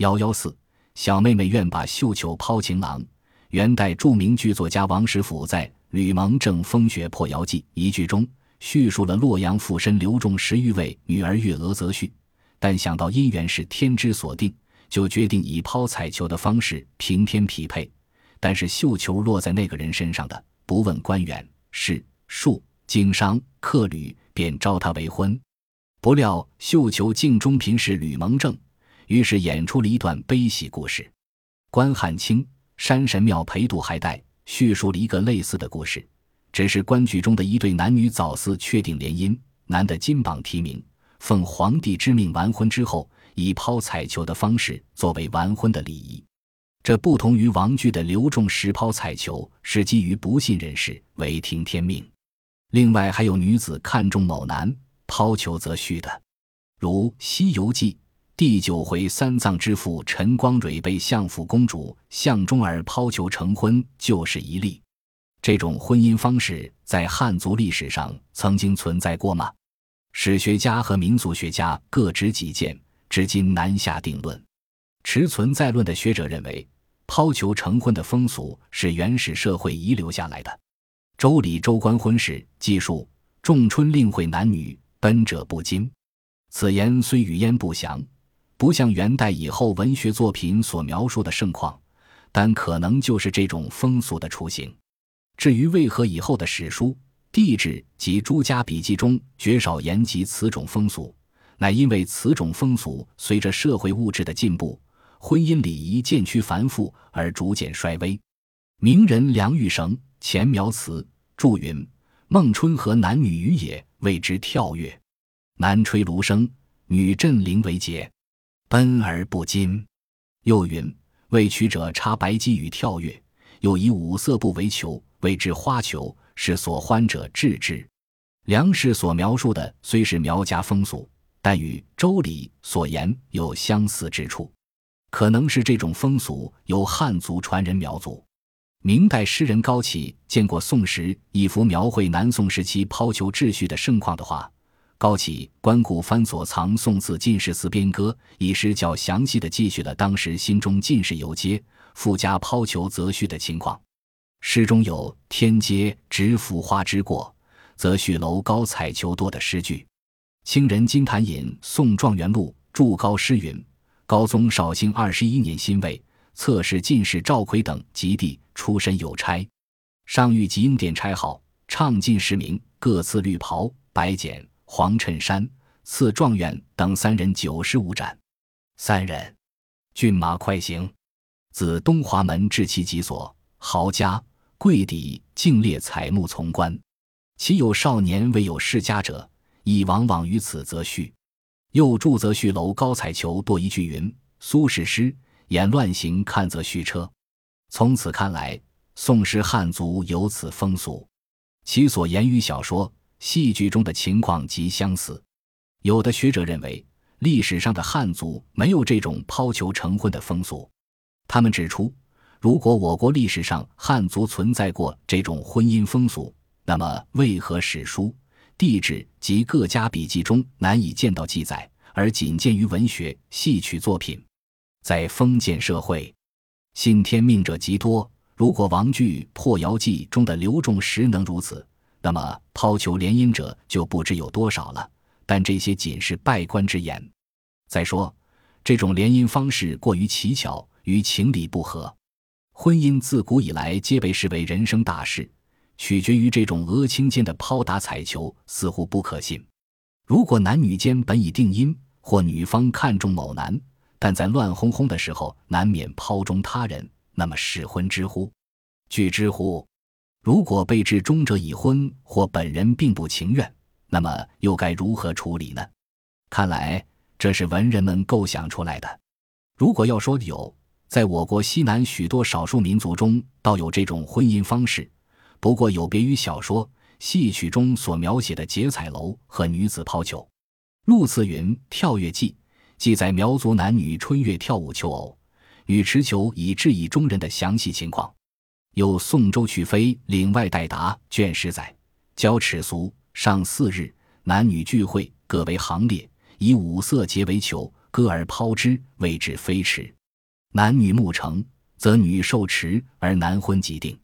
幺幺四，小妹妹愿把绣球抛情郎。元代著名剧作家王实甫在《吕蒙正风雪破谣记》一剧中，叙述了洛阳附身刘仲十余位女儿月娥则婿，但想到姻缘是天之所定，就决定以抛彩球的方式平天匹配。但是绣球落在那个人身上的，不问官员、士、庶、经商、客旅，便招他为婚。不料绣球镜中嫔是吕蒙正，于是演出了一段悲喜故事。关汉卿《山神庙陪渡还带》叙述了一个类似的故事，只是关剧中的一对男女早似确定联姻，男的金榜题名，奉皇帝之命完婚之后，以抛彩球的方式作为完婚的礼仪。这不同于王剧的刘仲实抛彩球是基于不信任事，违听天命。另外还有女子看中某男。抛球则虚的，如《西游记》第九回三藏之父陈光蕊被相府公主相中儿抛球成婚，就是一例。这种婚姻方式在汉族历史上曾经存在过吗？史学家和民俗学家各执己见，至今难下定论。持存在论的学者认为，抛球成婚的风俗是原始社会遗留下来的。《周礼·周官婚事》记述：仲春令会男女。奔者不惊，此言虽语焉不详，不像元代以后文学作品所描述的盛况，但可能就是这种风俗的雏形。至于为何以后的史书、地志及诸家笔记中绝少言及此种风俗，乃因为此种风俗随着社会物质的进步，婚姻礼仪渐趋繁复而逐渐衰微。名人梁玉绳前苗词注云：“孟春和男女语也。”谓之跳跃，男吹芦笙，女振铃为节，奔而不惊。又云：为曲者插白鸡与跳跃，又以五色布为球，谓之花球，是所欢者治之。梁氏所描述的虽是苗家风俗，但与《周礼》所言有相似之处，可能是这种风俗由汉族传人苗族。明代诗人高启见过宋时一幅描绘南宋时期抛球秩序的盛况的画。高启观古翻所藏《宋字进士词编歌》一诗，较详细的记叙了当时心中进士游街附加抛球择婿的情况。诗中有“天街直浮花之过，则婿楼高彩球多”的诗句。清人金坛引《宋状元录》注高诗云：“高宗绍兴二十一年辛未。”侧室进士赵奎等及第出身有差，上谕吉应殿差号唱进士名，各赐绿袍、白简、黄衬衫，赐状元等三人九十五盏。三人，骏马快行，自东华门至其几所，豪家贵邸竟列彩木从官。其有少年未有世家者，亦往往于此则序。又注则序楼高彩球多一句云：苏轼诗。言乱行，看则虚车。从此看来，宋时汉族有此风俗，其所言语小说、戏剧中的情况极相似。有的学者认为，历史上的汉族没有这种抛球成婚的风俗。他们指出，如果我国历史上汉族存在过这种婚姻风俗，那么为何史书、地志及各家笔记中难以见到记载，而仅见于文学、戏曲作品？在封建社会，信天命者极多。如果王剧《破窑记》中的刘仲实能如此，那么抛球联姻者就不知有多少了。但这些仅是拜官之言。再说，这种联姻方式过于奇巧，与情理不合。婚姻自古以来皆被视为人生大事，取决于这种俄顷间的抛打彩球，似乎不可信。如果男女间本已定姻，或女方看中某男，但在乱哄哄的时候，难免抛中他人，那么试婚之乎？据之乎？如果被至终者已婚，或本人并不情愿，那么又该如何处理呢？看来这是文人们构想出来的。如果要说有，在我国西南许多少数民族中，倒有这种婚姻方式，不过有别于小说、戏曲中所描写的结彩楼和女子抛球。陆次云《跳跃记》。记载苗族男女春月跳舞求偶，女持球以致意中人的详细情况。有宋周去飞岭外代答卷十载，交尺俗上四日，男女聚会各为行列，以五色结为球，割而抛之，谓之飞驰。男女睦成，则女受持而男婚即定。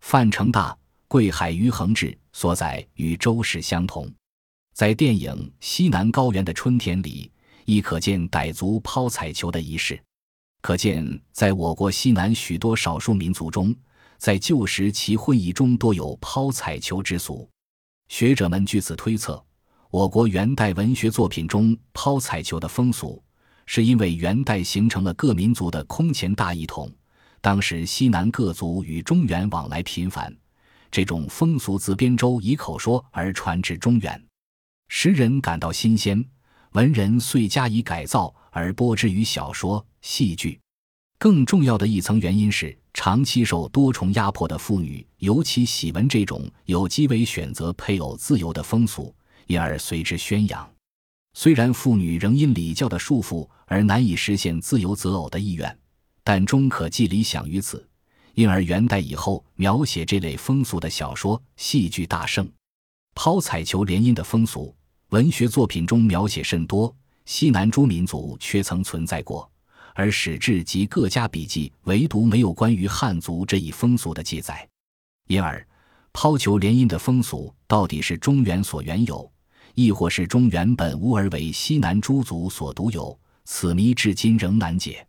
范成大、贵海于恒志所载与周氏相同。在电影《西南高原的春天》里，亦可见傣族抛彩球的仪式。可见，在我国西南许多少数民族中，在旧时其婚仪中多有抛彩球之俗。学者们据此推测，我国元代文学作品中抛彩球的风俗，是因为元代形成了各民族的空前大一统。当时西南各族与中原往来频繁，这种风俗自边州以口说而传至中原，时人感到新鲜，文人遂加以改造而播之于小说、戏剧。更重要的一层原因是，长期受多重压迫的妇女尤其喜闻这种有机为选择配偶自由的风俗，因而随之宣扬。虽然妇女仍因礼教的束缚而难以实现自由择偶的意愿。但终可寄理想于此，因而元代以后描写这类风俗的小说、戏剧大盛。抛彩球联姻的风俗，文学作品中描写甚多，西南诸民族却曾存在过，而史志及各家笔记唯独没有关于汉族这一风俗的记载。因而，抛球联姻的风俗到底是中原所原有，亦或是中原本无而为西南诸族所独有，此谜至今仍难解。